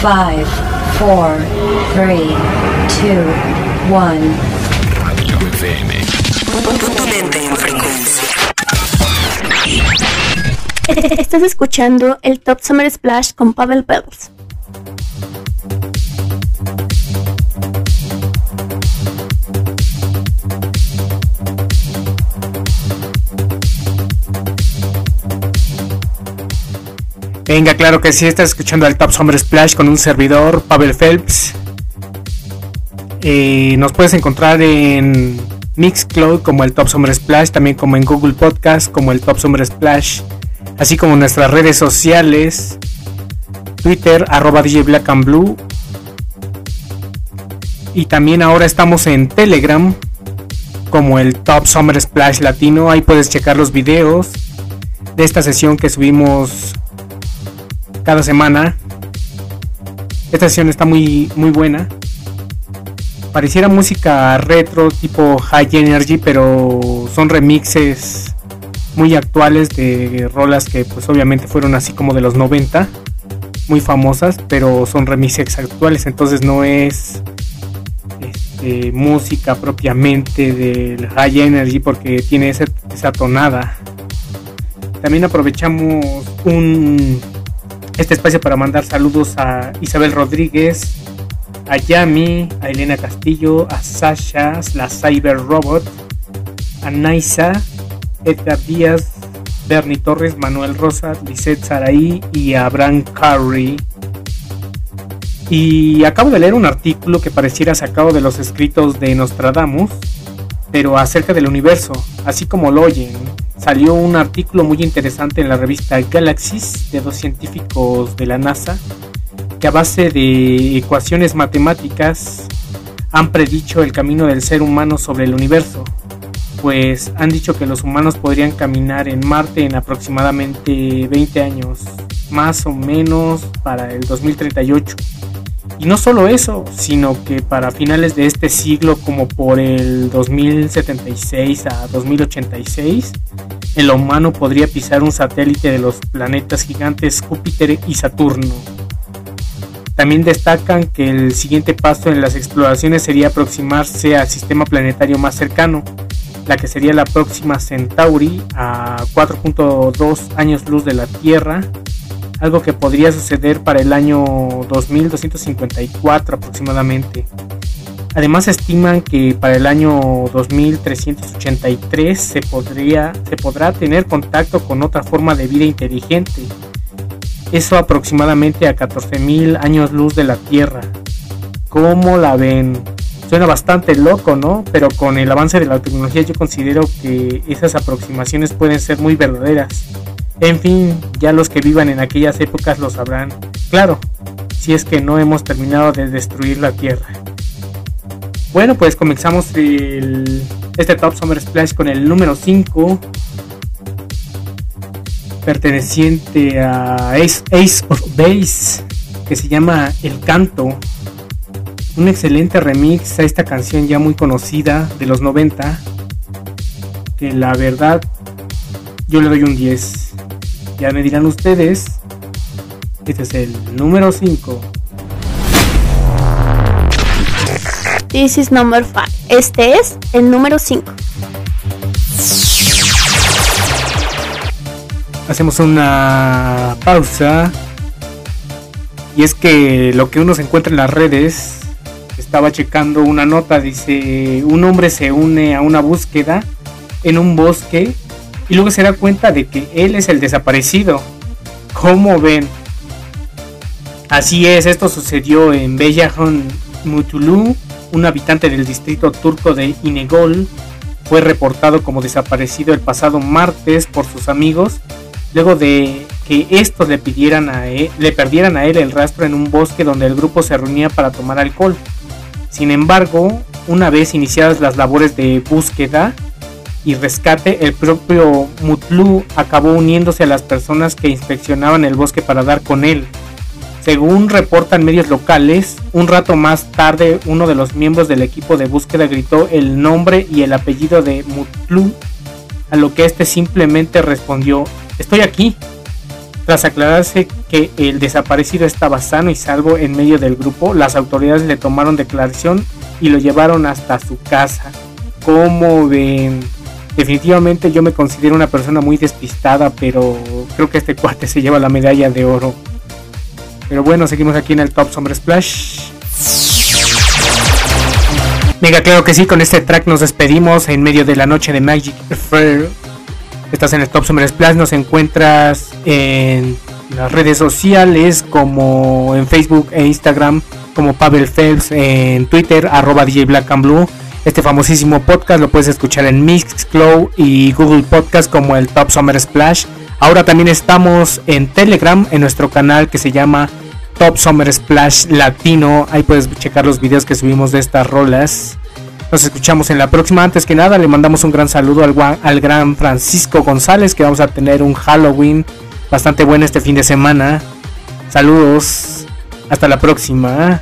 5, 4, 3, 2, 1. Radio FM. en frecuencia. Estás escuchando el Top Summer Splash con Pavel Pels. Venga, claro que sí, estás escuchando al Top Summer Splash con un servidor, Pavel Phelps. Eh, nos puedes encontrar en Mixcloud como el Top Summer Splash, también como en Google Podcast como el Top Summer Splash, así como en nuestras redes sociales, Twitter, arroba Black and Blue. Y también ahora estamos en Telegram como el Top Summer Splash Latino. Ahí puedes checar los videos de esta sesión que subimos cada semana. Esta sesión está muy, muy buena. Pareciera música retro tipo High Energy, pero son remixes muy actuales de rolas que pues obviamente fueron así como de los 90, muy famosas, pero son remixes actuales, entonces no es este, música propiamente del High Energy porque tiene esa, esa tonada. También aprovechamos un este espacio para mandar saludos a Isabel Rodríguez, a Yami, a Elena Castillo, a Sasha, la Cyber Robot, a Naisa, Edgar Díaz, Bernie Torres, Manuel Rosa, Lisette Saraí y a Abraham Curry. Y acabo de leer un artículo que pareciera sacado de los escritos de Nostradamus, pero acerca del universo, así como lo oyen salió un artículo muy interesante en la revista Galaxies de dos científicos de la NASA que a base de ecuaciones matemáticas han predicho el camino del ser humano sobre el universo, pues han dicho que los humanos podrían caminar en Marte en aproximadamente 20 años, más o menos para el 2038. Y no solo eso, sino que para finales de este siglo, como por el 2076 a 2086, el humano podría pisar un satélite de los planetas gigantes Júpiter y Saturno. También destacan que el siguiente paso en las exploraciones sería aproximarse al sistema planetario más cercano, la que sería la próxima Centauri a 4.2 años luz de la Tierra algo que podría suceder para el año 2254 aproximadamente. Además estiman que para el año 2383 se, podría, se podrá tener contacto con otra forma de vida inteligente. Eso aproximadamente a 14.000 años luz de la Tierra. ¿Cómo la ven? Suena bastante loco, ¿no? Pero con el avance de la tecnología yo considero que esas aproximaciones pueden ser muy verdaderas. En fin, ya los que vivan en aquellas épocas lo sabrán. Claro, si es que no hemos terminado de destruir la Tierra. Bueno, pues comenzamos este Top Summer Splash con el número 5, perteneciente a Ace, Ace of Base, que se llama El Canto. Un excelente remix a esta canción ya muy conocida de los 90, que la verdad yo le doy un 10. Ya me dirán ustedes. Este es el número 5. This is number 5. Este es el número 5. Hacemos una pausa. Y es que lo que uno se encuentra en las redes, estaba checando una nota, dice, un hombre se une a una búsqueda en un bosque y luego se da cuenta de que él es el desaparecido. ¿Cómo ven? Así es, esto sucedió en Beyahan Mutulu, un habitante del distrito turco de Inegol, fue reportado como desaparecido el pasado martes por sus amigos, luego de que estos le, pidieran a le perdieran a él el rastro en un bosque donde el grupo se reunía para tomar alcohol. Sin embargo, una vez iniciadas las labores de búsqueda, y rescate, el propio Mutlu acabó uniéndose a las personas que inspeccionaban el bosque para dar con él. Según reportan medios locales, un rato más tarde uno de los miembros del equipo de búsqueda gritó el nombre y el apellido de Mutlu, a lo que este simplemente respondió, estoy aquí. Tras aclararse que el desaparecido estaba sano y salvo en medio del grupo, las autoridades le tomaron declaración y lo llevaron hasta su casa. Como ven, definitivamente yo me considero una persona muy despistada, pero creo que este cuate se lleva la medalla de oro. Pero bueno, seguimos aquí en el Top Summer Splash. Venga, claro que sí, con este track nos despedimos en medio de la noche de Magic Fair. Estás en el Top Summer Splash, nos encuentras en las redes sociales como en Facebook e Instagram como Pavel Phelps, en Twitter arroba DJ Black and Blue. Este famosísimo podcast lo puedes escuchar en Mixcloud y Google Podcast como el Top Summer Splash. Ahora también estamos en Telegram en nuestro canal que se llama Top Summer Splash Latino. Ahí puedes checar los videos que subimos de estas rolas. Nos escuchamos en la próxima. Antes que nada, le mandamos un gran saludo al, al gran Francisco González, que vamos a tener un Halloween bastante bueno este fin de semana. Saludos. Hasta la próxima.